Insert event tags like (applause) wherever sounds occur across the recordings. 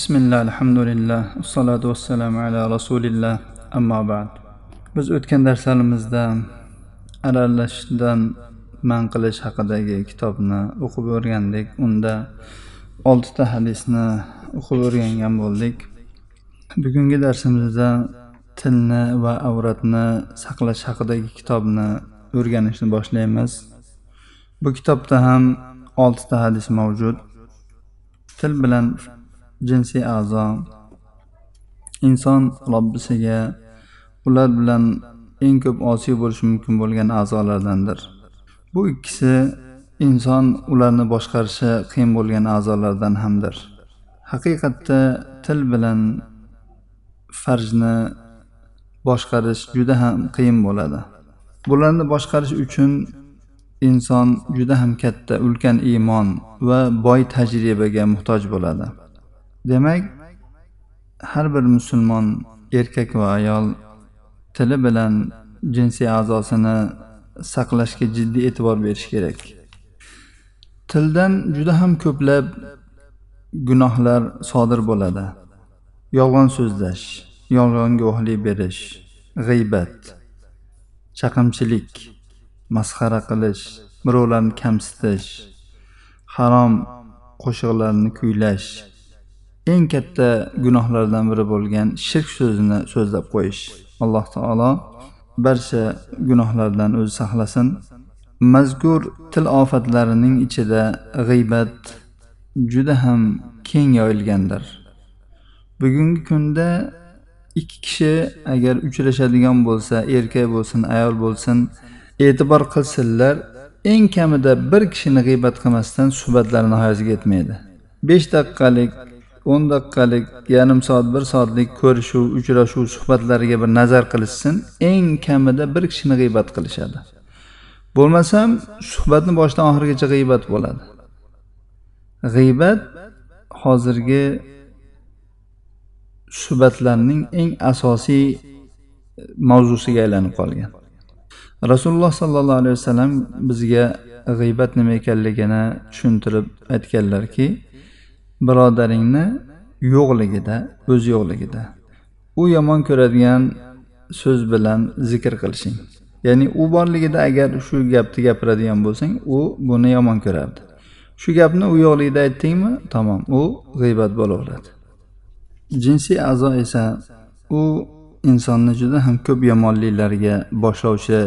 bismillah alhamdulillah assalotu vassalamu ala rasulillah ammo ba'd. Biz o'tgan darslarimizda aralashishdan man qilish haqidagi kitobni o'qib o'rgandik. Unda oltita hadisni o'qib o'rgangan bo'ldik. Bugungi darsimizda tilni va avratni saqlash haqidagi kitobni o'rganishni boshlaymiz. Bu kitobda ham oltita hadis mavjud. Til bilan jinsiy a'zo. Inson robbisiga ular bilan eng ko'p osiy bo'lishi mumkin bo'lgan a'zolardandir. Bu ikkisi inson ularni boshqarishi qiyin bo'lgan a'zolardan hamdir. Haqiqatda til bilan farjni boshqarish juda ham qiyin bo'ladi. Bularni boshqarish uchun inson juda ham katta ulkan iymon va boy tajribaga muhtoj bo'ladi. Demak har bir musulmon erkak va ayol tili bilan jinsiy a'zosini saqlashga jiddiy e'tibor berish kerak. Tildan juda ham ko'plab gunohlar sodir bo'ladi. Yolg'on so'zlash yolg'on guvohlik berish g'iybat chaqimchilik masxara qilish birovlarni kamsitish harom qo'shiqlarni kuylash eng katta gunohlardan biri bo'lgan shirk so'zini so'zlab qo'yish. Alloh taolo barcha gunohlardan o'zi saqlasin. Mazkur til ofatlarining ichida g'iybat juda ham keng yoyilgandir. Bugungi kunda ikki kishi agar uchrashadigan bo'lsa erkak bo'lsin ayol bo'lsin e'tibor qilsinlar eng kamida bir kishini g'iybat qilmasdan suhbatlari nihoyasiga yetmaydi. Besh daqiqalik o'n daqiqalik yarim soat bir soatlik ko'rishuv uchrashuv suhbatlariga bir nazar qilishsin eng kamida bir kishini g'iybat qilishadi. Bo'lmasam suhbatni boshidan oxirigacha g'iybat bo'ladi. G'iybat hozirgi suhbatlarning eng asosiy e, mavzusiga aylanib qolgan. Rasululloh sollallohu alayhi vasallam bizga g'iybat nima ekanligini tushuntirib aytganlarki birodaringni yo'qligida o'z yo'qligida. U yomon ko'radigan so'z bilan zikr qilishing. Ya'ni u borligida agar shu gapni gapiradigan bo'lsang u buni yomon ko'rardi. Shu gapni u yo'qligida aytdingmi? Tamom u g'iybat bo'laveradi. Jinsiy a'zo esa u insonni juda ham ko'p yomonliklarga boshlovchi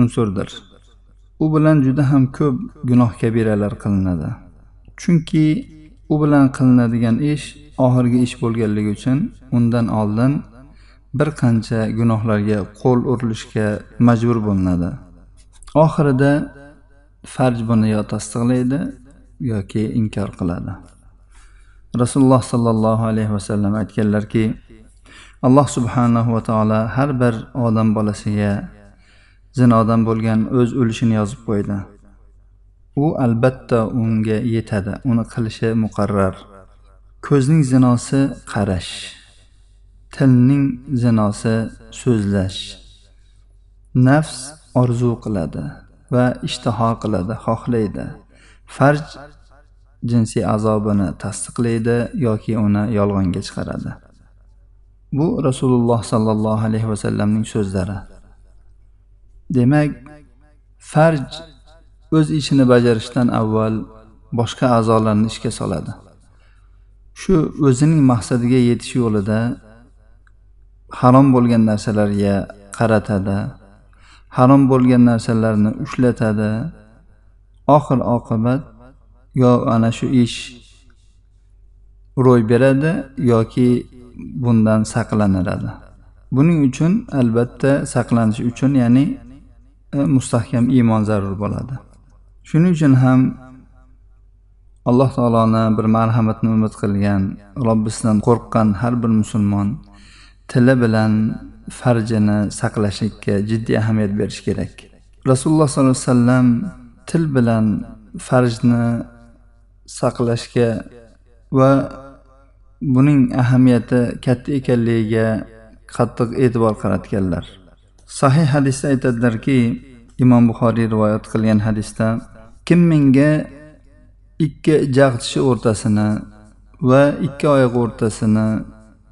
unsurdir. U bilan juda ham ko'p gunoh kabiralar qilinadi. Chunki u bilan qilinadigan ish oxirgi ish bo'lganligi uchun undan oldin bir qancha gunohlarga qo'l urilishga majbur bo'linadi. Oxirida farj buni yo tasdiqlaydi yoki inkor qiladi. Rasululloh sollallohu alayhi vasallam aytganlarki alloh subhanahu va taolo har bir odam bolasiga zinodan bo'lgan o'z o'lishini yozib qo'ydi. U albatta unga yetadi. Uni qilishi muqarrar. Ko'zning zinosi qarash. Tilning zinosi so'zlash. Nafs orzu qiladi va ishtaho qiladi xohlaydi. Farj jinsiy azobini tasdiqlaydi yoki uni yolg'onga chiqaradi. Bu rasululloh sollallohu alayhi vasallamning so'zlari. Demak farj o'z ishini bajarishdan avval boshqa a'zolarni ishga soladi. Shu o'zining maqsadiga yetish yo'lida harom bo'lgan narsalarga qaratadi harom bo'lgan narsalarni ushlatadi. Oxir oqibat yo ana shu ish ro'y beradi yoki bundan saqlaniladi buning uchun albatta saqlanish uchun ya'ni e, mustahkam iymon zarur bo'ladi. Shuning uchun ham alloh taoloni bir marhamatini umid qilgan robbisidan qo'rqqan har bir musulmon tili bilan farjini saqlashlikka jiddiy ahamiyat berish kerak. Rasululloh sollallohu alayhi vasallam til bilan farjni saqlashga va buning ahamiyati katta ekanligiga qattiq e'tibor qaratganlar. Sahih hadisda aytadilarki imom buxoriy rivoyat qilgan hadisda kim menga ikki jag'tishi o'rtasini va ikki oyoq o'rtasini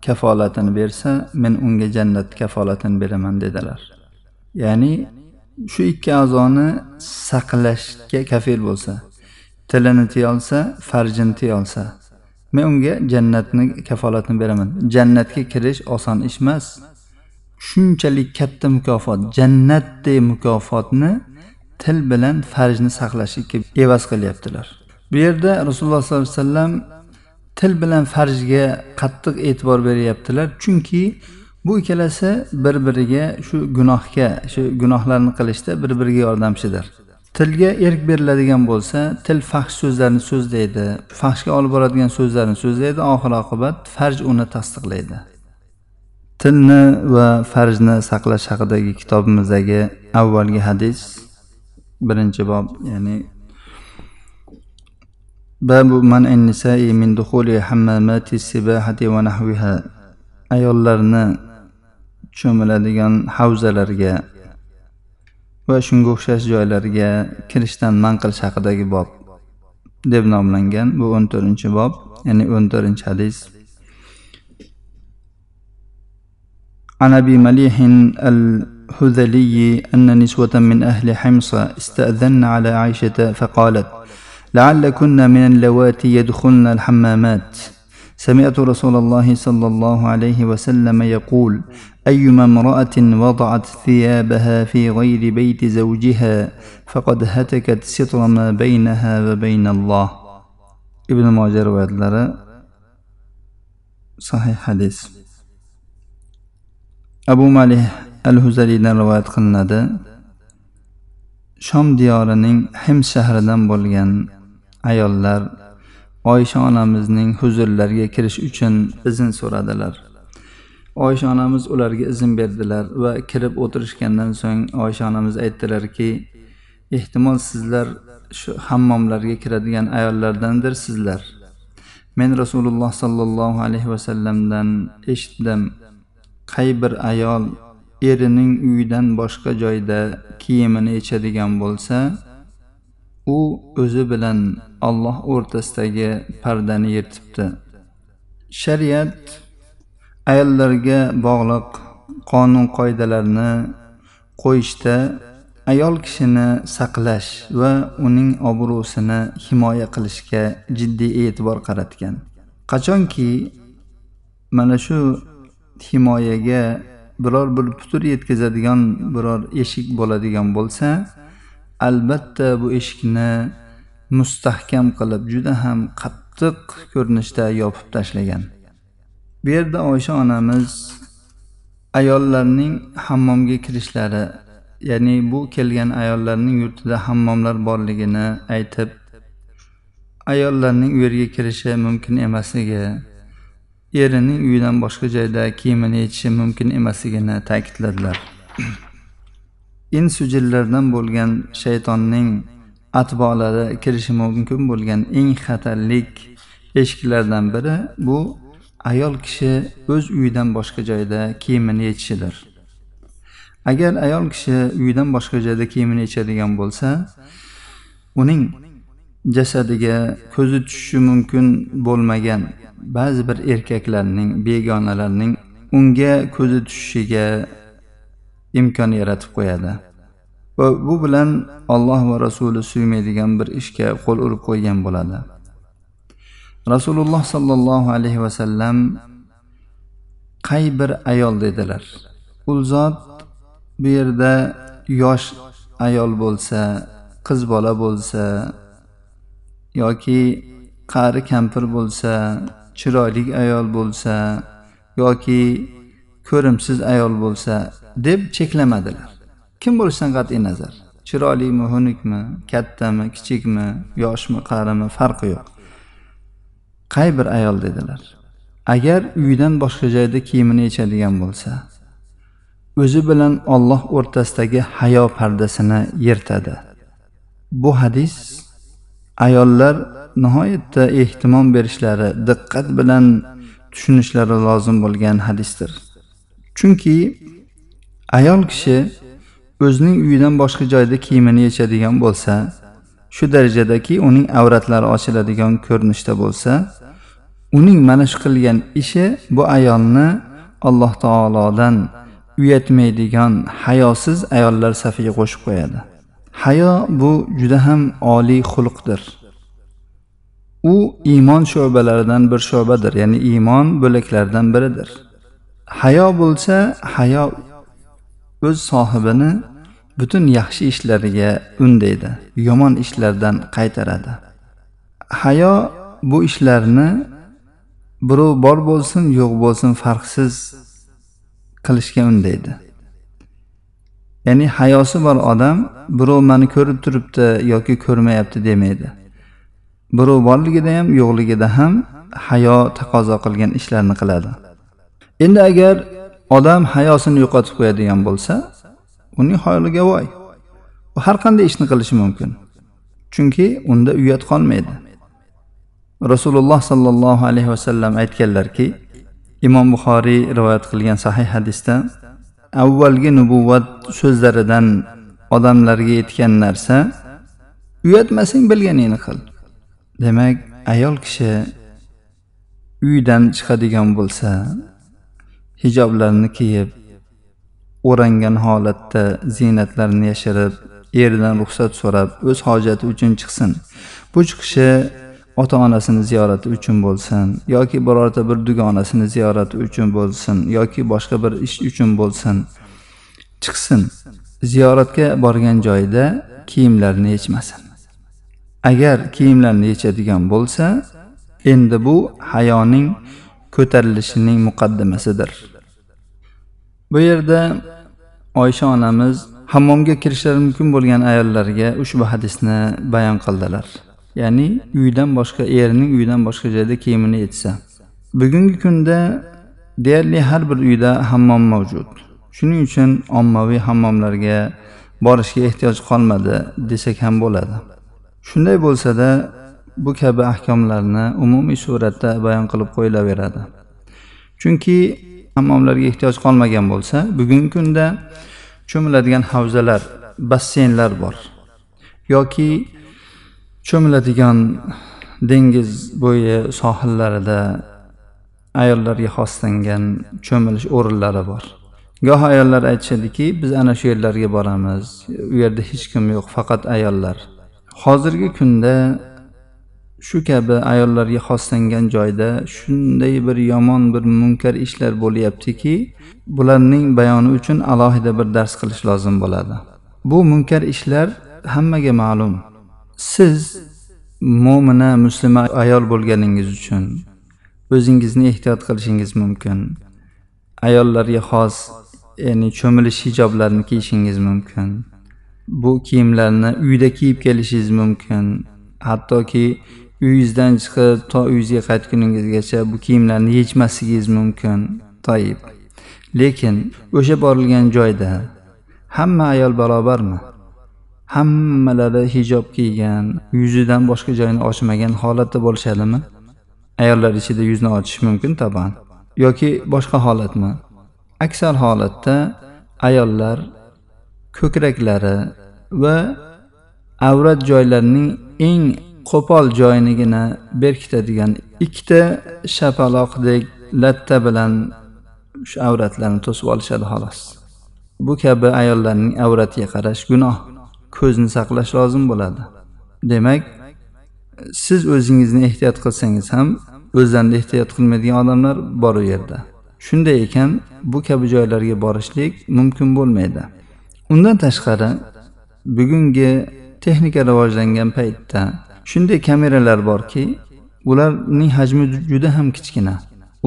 kafolatini bersa men unga jannat kafolatini beraman dedilar. Ya'ni shu ikki a'zoni saqlashga kafil bo'lsa tilini tiyolsa farjini tiyolsa men unga jannatni kafolatini beraman. Jannatga kirish oson ish emas. Shunchalik katta mukofot jannatdek mukofotni til bilan farjni saqlashlikka evaz qilyaptilar. Bu yerda rasululloh sollallohu alayhi vasallam til bilan farjga qattiq e'tibor beryaptilar. Chunki bu ikkalasi bir biriga shu gunohga shu gunohlarni qilishda bir biriga yordamchidir. Tilga erk beriladigan bo'lsa til fahsh so'zlarni so'zlaydi fahshga olib boradigan so'zlarni so'zlaydi oxir oqibat farj uni tasdiqlaydi. Tilni va farjni saqlash haqidagi kitobimizdagi avvalgi hadis birinchi bob ya'ni babu man nisai min dukhuli hammamati sibahati va nahviha ayollarni cho'miladigan havzalarga va shunga o'xshash joylarga kirishdan man qilish haqidagi bob deb nomlangan bu o'n to'rtinchi bob ya'ni o'n to'rtinchi hadis عن ابي مليح الهذلي أن نسوة من أهل حمص استأذن على عائشة فقالت لعلكن من اللواتي يدخلن الحمامات. سمعت رسول الله صلى الله عليه وسلم يقول أيما امرأة وضعت ثيابها في غير بيت زوجها فقد هتكت ستر ما بينها وبين الله. ابن ماجه rivoyatlari sahih hadis abu malih al huzaliydan rivoyat qilinadi. Shom diyorining him shahridan bo'lgan ayollar oysha onamizning huzurlariga kirish uchun izn so'radilar. Oysha onamiz ularga izn berdilar va kirib o'tirishgandan so'ng oysha onamiz aytdilarki ehtimol sizlar shu hammomlarga kiradigan ayollardandirsizlar men rasululloh sollallohu alayhi vasallamdan eshitdim. Qay bir ayol erining uyidan boshqa joyda kiyimini yechadigan bo'lsa u o'zi bilan olloh o'rtasidagi pardani yirtibdi. Shariat ayollarga bog'liq qonun qoidalarni qo'yishda ayol kishini saqlash va uning obro'sini himoya qilishga jiddiy e'tibor qaratgan. Qachonki mana shu himoyaga biror bir putur yetkazadigan biror eshik bo'ladigan bo'lsa albatta bu eshikni mustahkam qilib juda ham qattiq ko'rinishda yopib tashlagan. Bu yerda oysha onamiz ayollarning hammomga kirishlari ya'ni bu kelgan ayollarning yurtida hammomlar borligini aytib ayollarning u yerga kirishi mumkin emasligi erining uyidan boshqa joyda kiyimini yechishi mumkin emasligini ta'kidladilar. (clears throat) Insujillardan bo'lgan shaytonning atbolari kirishi mumkin bo'lgan eng xatarlik eshiklardan biri bu ayol kishi o'z uyidan boshqa joyda kiyimini yechishidir agar ayol kishi uyidan boshqa joyda kiyimini yechadigan bo'lsa uning jasadiga ko'zi tushishi mumkin bo'lmagan ba'zi bir erkaklarning begonalarning unga ko'zi tushishiga imkon yaratib qo'yadi. Va bu bilan olloh va rasuli suymaydigan bir ishga qo'l urib qo'ygan bo'ladi. Rasululloh sollallohu alayhi vasallam qay bir ayol dedilar? U zot bu yerda yosh ayol bo'lsa qiz bola bo'lsa yoki qari kampir bo'lsa chiroyli ayol bo'lsa yoki ko'rimsiz ayol bo'lsa deb cheklamadilar. Kim bo'lishidan qat'iy nazar chiroylimi xunukmi kattami kichikmi yoshmi qarimi farqi yo'q. Qay bir ayol dedilar agar uyidan boshqa joyda kiyimini yechadigan bo'lsa o'zi bilan olloh o'rtasidagi hayo pardasini yirtadi. Bu hadis ayollar nihoyatda ehtimom berishlari diqqat bilan tushunishlari lozim bo'lgan hadisdir. Chunki ayol kishi o'zining uyidan boshqa joyda kiyimini yechadigan bo'lsa shu darajadaki uning avratlari ochiladigan ko'rinishda bo'lsa uning mana shu qilgan ishi bu ayolni alloh taolodan uyatmaydigan hayosiz ayollar safiga qo'shib qo'yadi. Hayo bu juda ham oliy xulqdir. U iymon sho'balaridan bir sho'badir ya'ni iymon bo'laklaridan biridir. Hayo bo'lsa hayo o'z sohibini butun yaxshi ishlariga undaydi yomon ishlardan qaytaradi. Hayo bu ishlarni birov bor bo'lsin yo'q bo'lsin farqsiz qilishga undaydi. Ya'ni hayosi bor odam birov mani ko'rib turibdi yoki ko'rmayapti demaydi. Birov borligida ham yo'qligida ham hayo taqozo qilgan ishlarni qiladi. Endi agar odam hayosini yo'qotib qo'yadigan bo'lsa uning holiga voy. U har qanday ishni qilishi mumkin. Chunki unda uyat qolmaydi. Rasululloh sollallohu alayhi vasallam aytganlarki imom buxoriy rivoyat qilgan sahih hadisda avvalgi nubuvvat so'zlaridan odamlarga yetgan narsa uyatmasang bilganingni qil. Demak ayol kishi uydan chiqadigan bo'lsa hijoblarni kiyib o'rangan holatda ziynatlarini yashirib eridan ruxsat so'rab o'z hojati uchun chiqsin. Bu chiqishi ota onasini ziyorati uchun bo'lsin yoki birorta bir dugonasini ziyorati uchun bo'lsin yoki boshqa bir ish uchun bo'lsin chiqsin. Ziyoratga borgan joyida kiyimlarini yechmasin. Agar kiyimlarini yechadigan bo'lsa endi bu hayoning ko'tarilishining muqaddimasidir. Bu yerda oysha onamiz hammomga kirishlari mumkin bo'lgan ayollarga ushbu hadisni bayon qildilar. Ya'ni uydan boshqa erining uydan boshqa joyda kiyimini yechsa bugungi kunda deyarli har bir uyda hammom mavjud. Shuning uchun ommaviy hammomlarga borishga ehtiyoj qolmadi desak ham bo'ladi. Shunday bo'lsada bu kabi ahkomlarni umumiy suratda bayon qilib qo'yilaveradi. Chunki hammomlarga ehtiyoj qolmagan bo'lsa bugungi kunda cho'miladigan havzalar basseynlar bor. Yoki cho'miladigan dengiz bo'yi sohillarida ayollarga xoslangan cho'milish o'rinlari bor. Goh ayollar aytishadiki biz ana shu yerlarga boramiz. U yerda hech kim yo'q faqat ayollar. Hozirgi kunda shu kabi ayollarga xoslangan joyda shunday bir yomon bir munkar ishlar bo'lyaptiki bularning bayoni uchun alohida bir dars qilish lozim bo'ladi. Bu munkar ishlar hammaga ma'lum. Siz mo'mina muslima ayol bo'lganingiz uchun o'zingizni ehtiyot qilishingiz mumkin. Ayollarga xos ya'ni cho'milish hijoblarini kiyishingiz mumkin. Bu kiyimlarni uyda kiyib kelishingiz mumkin. Hattoki uyingizdan chiqib to uyingizga qaytguningizgacha bu kiyimlarni yechmasligingiz mumkin. Toyib. Lekin o'sha borilgan joyda hamma ayol barobarmi? Hammalari hijob kiygan yuzidan boshqa joyini ochmagan holatda bo'lishadimi? Ayollar ichida yuzni ochish mumkin taban. Yoki boshqa holatmi? Aksar holatda ayollar ko'kraklari va avrat joylarining eng qo'pol joyinigina berkitadigan ikkita shapaloqdek latta bilan shu avratlarni to'sib olishadi xolos. Bu kabi ayollarning avratiga qarash gunoh. Ko'zni saqlash lozim bo'ladi. Demak siz o'zingizni ehtiyot qilsangiz ham o'zlarini ehtiyot qilmaydigan odamlar bor u yerda. Shunday ekan bu kabi joylarga borishlik mumkin bo'lmaydi. Undan tashqari bugungi texnika rivojlangan paytda shunday kameralar borki ularning hajmi juda ham kichkina.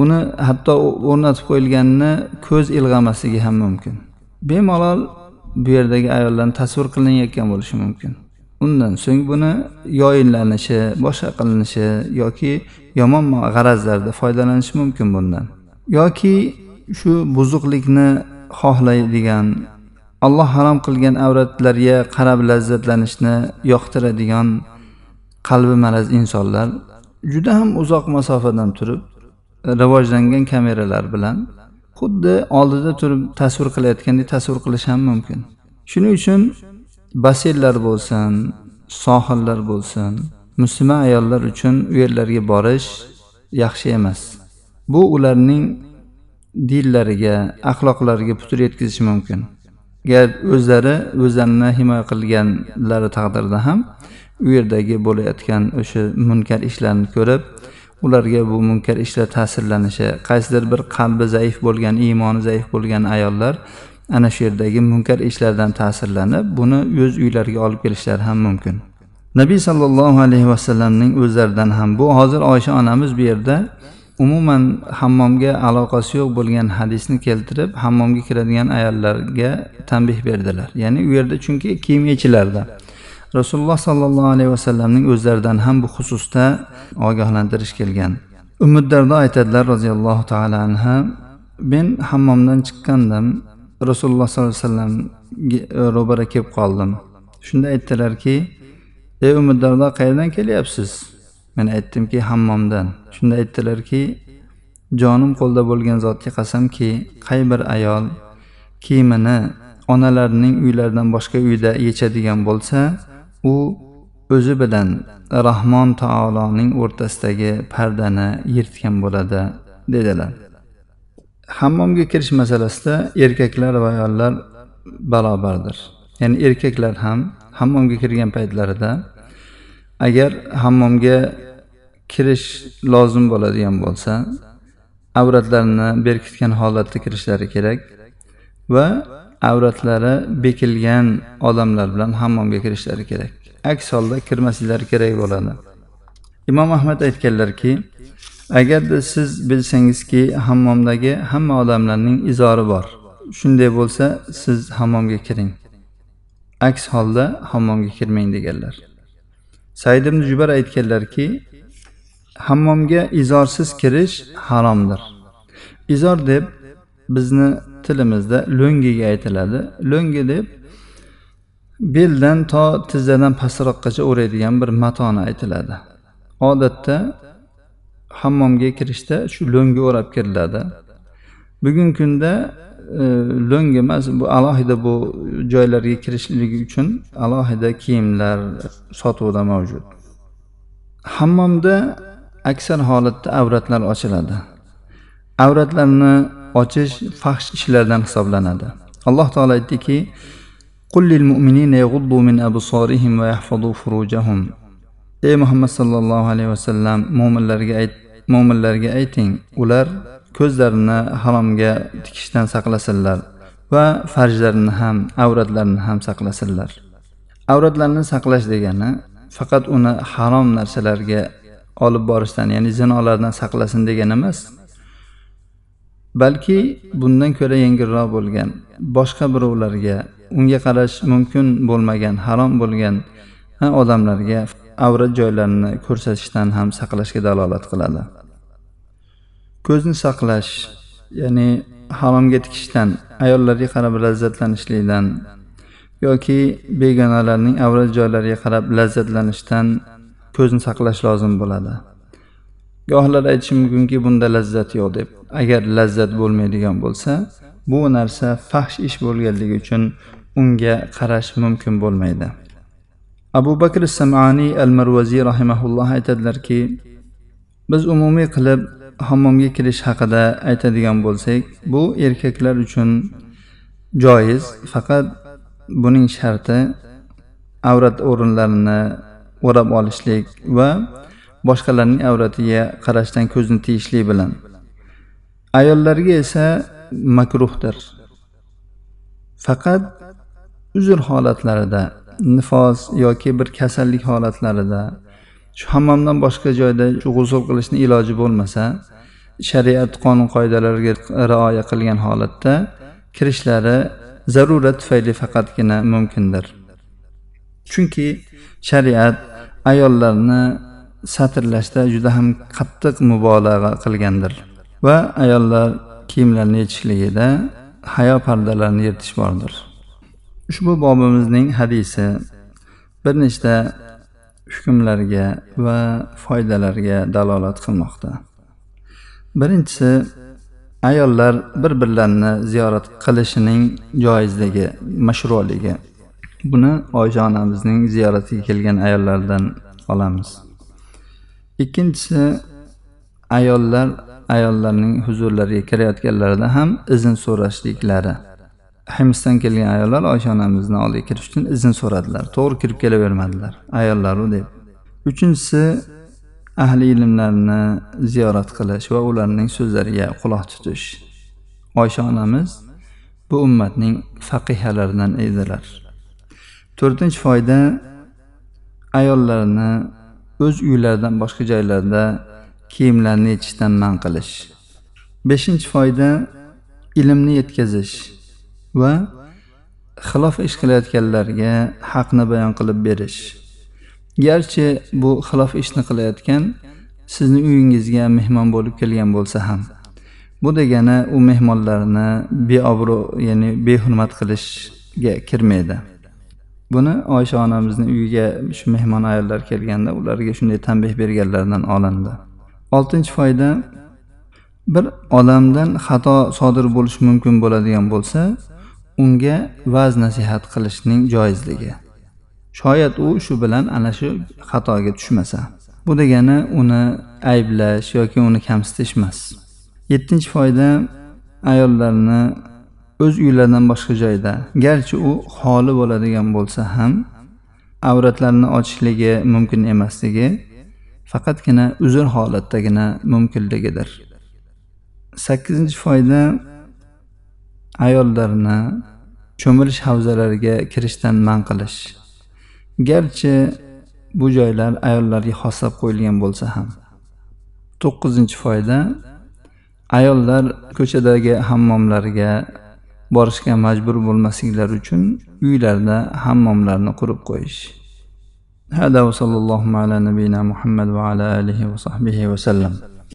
Uni hatto o'rnatib qo'yilganini ko'z ilg'amasligi ham mumkin. Bemalol bu yerdagi ayollarni tasvir qilinayotgan bo'lishi mumkin. Undan so'ng buni yoyinlanishi boshqa qilinishi yoki yomon g'arazlarda foydalanishi mumkin bundan. Yoki shu buzuqlikni xohlaydigan alloh harom qilgan avratlarga qarab lazzatlanishni yoqtiradigan qalbi maraz insonlar juda ham uzoq masofadan turib rivojlangan kameralar bilan xuddi oldida turib tasvir qilayotgandek tasvir qilish ham mumkin. Shuning uchun basseynlar bo'lsin sohillar bo'lsin musulmon ayollar uchun u yerlarga borish yaxshi emas. Bu ularning dillariga axloqlariga putur yetkazishi mumkin. Gar o'zlari o'zlarini himoya qilganlari taqdirda ham u yerdagi bo'layotgan o'sha munkar ishlarni ko'rib ularga bu munkar ishlar ta'sirlanishi qaysidir bir qalbi zaif bo'lgan iymoni zaif bo'lgan ayollar ana shu yerdagi munkar ishlardan ta'sirlanib buni o'z uylariga olib kelishlari ham mumkin. Nabiy sollallohu alayhi vasallamning o'zlaridan ham bu hozir oysha onamiz bu yerda umuman hammomga aloqasi yo'q bo'lgan hadisni keltirib hammomga kiradigan ayollarga tanbeh berdilar. Ya'ni u yerda chunki kiyim yechilardi rasululloh sollallohu alayhi vasallamning o'zlaridan ham bu xususda ogohlantirish kelgan. Umiddardo aytadilar roziyallohu taolo anha men hammomdan chiqqandim. Rasululloh sollallohu alayhi vasallamga e, ro'bara kelib qoldim. Shunda aytdilarki ey umiddardo qayerdan kelyapsiz men aytdimki hammomdan shunda aytdilarki jonim qo'lda bo'lgan zotga qasamki qay bir ayol kiyimini onalarining uylaridan boshqa uyda yechadigan bo'lsa u o'zi bilan rahmon taoloning o'rtasidagi pardani yirtgan bo'ladi dedilar. Hammomga kirish masalasida erkaklar va ayollar barobardir. Ya'ni erkaklar ham hammomga kirgan paytlarida agar hammomga kirish lozim bo'ladigan bo'lsa avratlarini berkitgan holatda kirishlari kerak va avratlari bekilgan odamlar bilan hammomga kirishlari kerak. Aks holda kirmasliklari kerak bo'ladi. Imom ahmad aytganlarki agarda siz bilsangizki hammomdagi hamma odamlarning izori bor. Shunday bo'lsa siz hammomga kiring. Aks holda hammomga kirmang deganlar. Said ibn jubar aytganlarki hammomga izorsiz kirish haromdir. Izor deb bizni tilimizda lo'ngiga aytiladi. Lo'ngi deb beldan to tizzadan pastroqgacha o'raydigan bir matoni aytiladi. Odatda hammomga kirishda shu lo'nga o'rab kiriladi. Bugungi kunda e, lo'ng emas bu alohida bu joylarga kirishligi uchun alohida kiyimlar sotuvda mavjud. Hammomda aksar holatda avratlar ochiladi. Avratlarni ochish fahsh ishlardan hisoblanadi. Alloh taolo aytdiki ey muhammad sallallohu alayhi vasallam mo'minlarga ayt mo'minlarga ayting ular ko'zlarini haromga tikishdan saqlasinlar va farjlarini ham avratlarini ham saqlasinlar. Avratlarni saqlash degani faqat uni harom narsalarga olib borishdan ya'ni zinolardan saqlasin degani emas balki bundan ko'ra yengilroq bo'lgan boshqa birovlarga unga qarash mumkin bo'lmagan harom bo'lgan odamlarga avrat joylarini ko'rsatishdan ham saqlashga dalolat qiladi. Ko'zni saqlash ya'ni haromga tikishdan ayollarga qarab lazzatlanishlikdan yoki begonalarning avrat joylariga qarab lazzatlanishdan ko'zni saqlash lozim bo'ladi. Gohlar aytishi mumkinki bunda lazzat yo'q deb agar lazzat bo'lmaydigan bo'lsa bu narsa fahsh ish bo'lganligi uchun unga qarash mumkin bo'lmaydi. Abu bakr samaniy al marvaziy rahimaulloh aytadilarki biz umumiy qilib hammomga kirish haqida aytadigan bo'lsak bu erkaklar uchun joiz faqat buning sharti avrat o'rinlarini o'rab olishlik va boshqalarning avratiga qarashdan ko'zni tiyishlik bilan. Ayollarga esa makruhdir. Faqat uzr holatlarida nifos yoki bir kasallik holatlarida shu hammomdan boshqa joyda shu g'usul qilishni iloji bo'lmasa shariat qonun qoidalariga rioya qilgan holatda kirishlari zarurat tufayli faqatgina mumkindir. Chunki shariat ayollarni satrlashda juda ham qattiq mubolag'a qilgandir va ayollar kiyimlarini yechishligida hayo pardalarini yirtish bordir. Ushbu bobimizning hadisi bir nechta hukmlarga va foydalarga dalolat qilmoqda. Birinchisi ayollar bir birlarini ziyorat qilishining joizligi mashruligi buni oysha onamizning ziyoratiga kelgan ayollardan olamiz. Ikkinchisi ayollar ayollarning huzurlariga kirayotganlarida ham izn so'rashliklari. Himsdan kelgan ayollar oysha onamizni oldiga kirish uchun izn so'radilar. To'g'ri kirib kelavermadilar ayollaru deb. Uchinchisi ahli ilmlarni ziyorat qilish va ularning so'zlariga quloq tutish. Oysha onamiz bu ummatning faqihalaridan edilar. To'rtinchi foyda ayollarni o'z uylaridan boshqa joylarda kiyimlarni yechishdan man qilish. Beshinchi foyda ilmni yetkazish. Va xilof ish qilayotganlarga haqni bayon qilib berish. Garchi bu xilof ishni qilayotgan sizni uyingizga mehmon bo'lib kelgan bo'lsa ham bu degani u mehmonlarni beobro' ya'ni behurmat qilishga kirmaydi. Buni oysha onamizni uyiga shu mehmon ayollar kelganda ularga shunday tanbeh berganlaridan olindi. Oltinchi foyda bir odamdan xato sodir bo'lishi mumkin bo'ladigan bo'lsa unga va'z nasihat qilishning joizligi. Shoyat u shu bilan ana shu xatoga tushmasa. Bu degani uni ayblash yoki uni kamsitish emas yettinchi foyda ayollarni o'z uylaridan boshqa joyda garchi u xoli bo'ladigan bo'lsa ham avratlarini ochishligi mumkin emasligi faqatgina uzr holatdagina mumkinligidir. Sakkizinchi foyda ayollarni cho'milish havzalariga kirishdan man qilish. Garchi bu joylar ayollarga xoslab qo'yilgan bo'lsa ham. To'qqizinchi foyda ayollar ko'chadagi hammomlarga borishga majbur bo'lmasliklari uchun uylarda hammomlarni qurib qo'yish. Hada va sallallohu ala nabiyina muhammad va ala alihi va sahbihi vasallam